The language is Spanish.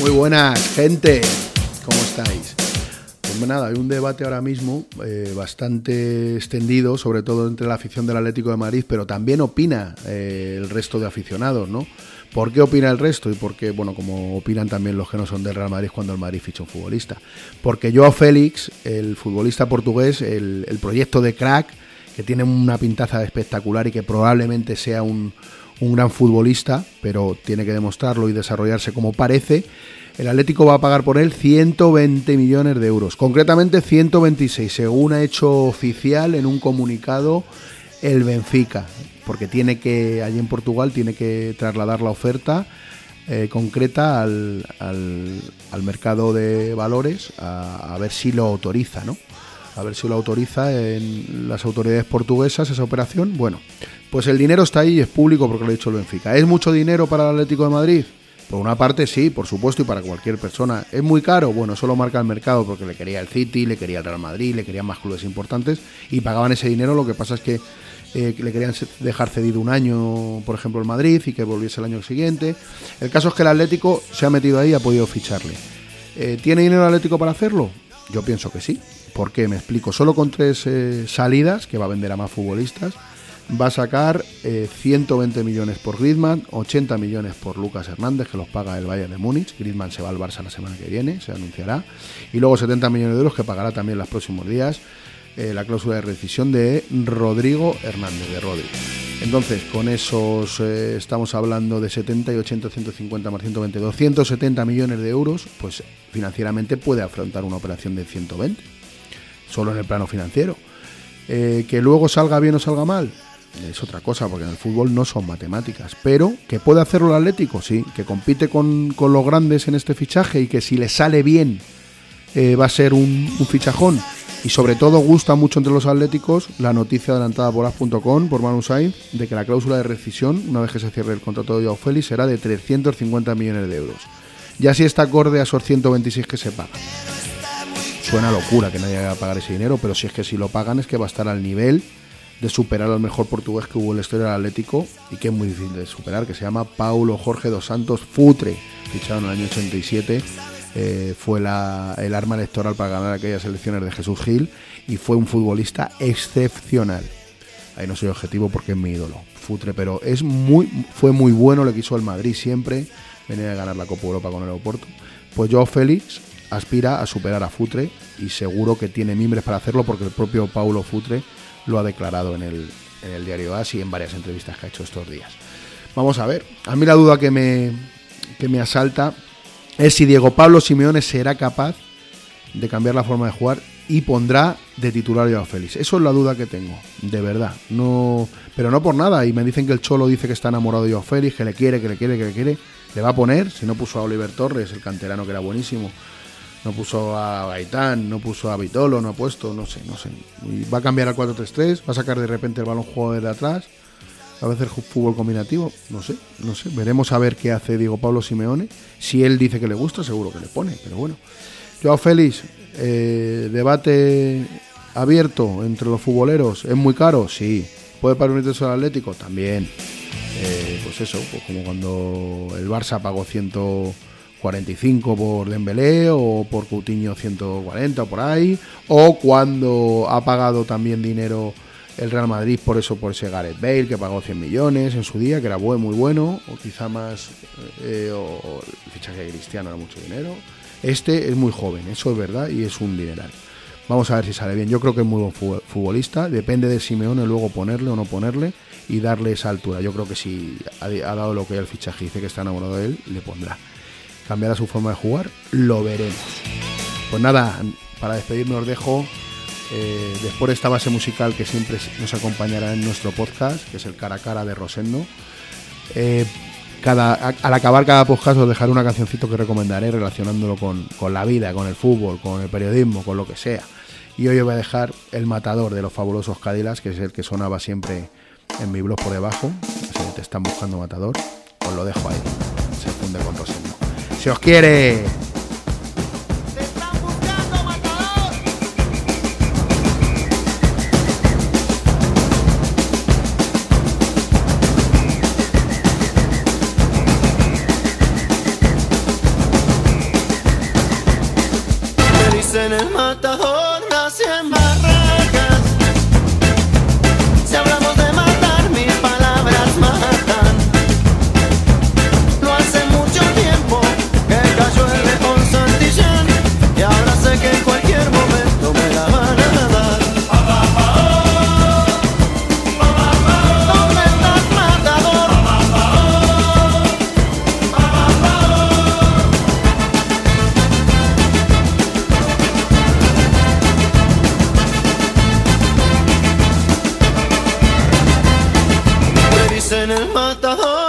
Muy buenas, gente. ¿Cómo estáis? Pues nada, hay un debate ahora mismo eh, bastante extendido, sobre todo entre la afición del Atlético de Madrid, pero también opina eh, el resto de aficionados, ¿no? ¿Por qué opina el resto? Y por qué, bueno, como opinan también los que no son del Real Madrid cuando el Madrid ficha un futbolista. Porque Joao Félix, el futbolista portugués, el proyecto de crack, que tiene una pintaza espectacular y que probablemente sea un, un gran futbolista, pero tiene que demostrarlo y desarrollarse como parece. El Atlético va a pagar por él 120 millones de euros, concretamente 126, según ha hecho oficial en un comunicado el Benfica, porque tiene que, allí en Portugal, tiene que trasladar la oferta eh, concreta al, al, mercado de valores a, a ver si lo autoriza, ¿no? a ver si lo autoriza en las autoridades portuguesas esa operación. Bueno, pues el dinero está ahí y es público porque lo ha dicho el Benfica. ¿Es mucho dinero para el Atlético de Madrid? Por una parte sí, por supuesto, y para cualquier persona. ¿Es muy caro? Bueno, eso lo marca el mercado porque le quería el City, le quería el Real Madrid, le querían más clubes importantes y pagaban ese dinero. Lo que pasa es que eh, le querían dejar cedido un año, por ejemplo, el Madrid y que volviese el año siguiente. El caso es que el Atlético se ha metido ahí y ha podido ficharle. Eh, ¿Tiene dinero el Atlético para hacerlo? Yo pienso que sí. ¿Por qué? Me explico. Solo con tres eh, salidas, que va a vender a más futbolistas, va a sacar eh, 120 millones por Griezmann, 80 millones por Lucas Hernández, que los paga el Bayern de Múnich. Griezmann se va al Barça la semana que viene, se anunciará. Y luego 70 millones de euros que pagará también los próximos días eh, la cláusula de rescisión de Rodrigo Hernández, de Rodri. Entonces, con esos eh, estamos hablando de 70 y 80, 150 más 120, 270 millones de euros, pues financieramente puede afrontar una operación de 120, solo en el plano financiero. Eh, que luego salga bien o salga mal, es otra cosa, porque en el fútbol no son matemáticas. Pero que puede hacerlo el Atlético, sí, que compite con, con los grandes en este fichaje y que si le sale bien eh, va a ser un, fichajón. Y sobre todo gusta mucho entre los atléticos la noticia adelantada por as.com, por Manu Sainz, de que la cláusula de rescisión, una vez que se cierre el contrato de Joao Félix, será de 350 millones de euros. Y así está acorde a esos 126 que se pagan. Suena locura que nadie vaya a pagar ese dinero, pero si es que si lo pagan es que va a estar al nivel de superar al mejor portugués que hubo en la historia del Atlético y que es muy difícil de superar, que se llama Paulo Jorge dos Santos Futre, fichado en el año 87. Eh, fue la, el arma electoral para ganar aquellas elecciones de Jesús Gil y fue un futbolista excepcional. Ahí no soy objetivo porque es mi ídolo, Futre, pero es muy, fue muy bueno, le quiso el Madrid siempre, venía a ganar la Copa Europa con el aeropuerto. Pues Joao Félix aspira a superar a Futre y seguro que tiene mimbres para hacerlo porque el propio Paulo Futre lo ha declarado en el, en el diario AS y en varias entrevistas que ha hecho estos días. Vamos a ver, a mí la duda que me, que me asalta es si Diego Pablo Simeone será capaz de cambiar la forma de jugar y pondrá de titular a Félix. Eso es la duda que tengo, de verdad. No, pero no por nada. Y me dicen que el Cholo dice que está enamorado de Joao Félix, que le quiere, que le quiere, que le quiere. Le va a poner, si no puso a Oliver Torres, el canterano que era buenísimo. No puso a Gaitán, no puso a Vitolo, no ha puesto, no sé, no sé. Va a cambiar al 4-3-3, va a sacar de repente el balón juego desde atrás. A veces fútbol combinativo, no sé, no sé. Veremos a ver qué hace Diego Pablo Simeone. Si él dice que le gusta, seguro que le pone, pero bueno. Joao Félix, eh, debate abierto entre los futboleros. ¿Es muy caro? Sí. ¿Puede para unirse al Atlético? También. Eh, pues eso, pues como cuando el Barça pagó 145 por Dembélé o por Coutinho 140 o por ahí. O cuando ha pagado también dinero el Real Madrid por eso, por ese Gareth Bale que pagó 100 millones en su día, que era buen, muy bueno, o quizá más, eh, o el fichaje Cristiano era mucho dinero. Este es muy joven, eso es verdad, y es un dineral. Vamos a ver si sale bien. Yo creo que es muy buen futbolista. Depende de Simeone luego ponerle o no ponerle y darle esa altura. Yo creo que si ha, ha dado lo que el fichaje dice que está enamorado de él, le pondrá. Cambiará su forma de jugar, lo veremos. Pues nada, para despedirme os dejo eh, después de esta base musical que siempre nos acompañará en nuestro podcast, que es el cara a cara de Rosendo. Eh, al acabar cada podcast os dejaré una cancioncito que recomendaré relacionándolo con, con, la vida, con el fútbol, con el periodismo, con lo que sea. Y hoy os voy a dejar El Matador de los fabulosos Cadillacs, que es el que sonaba siempre en mi blog por debajo. Si te están buscando Matador, os lo dejo ahí. Se funde con Rosendo. Se os quiere. en el matador. Dicen el matador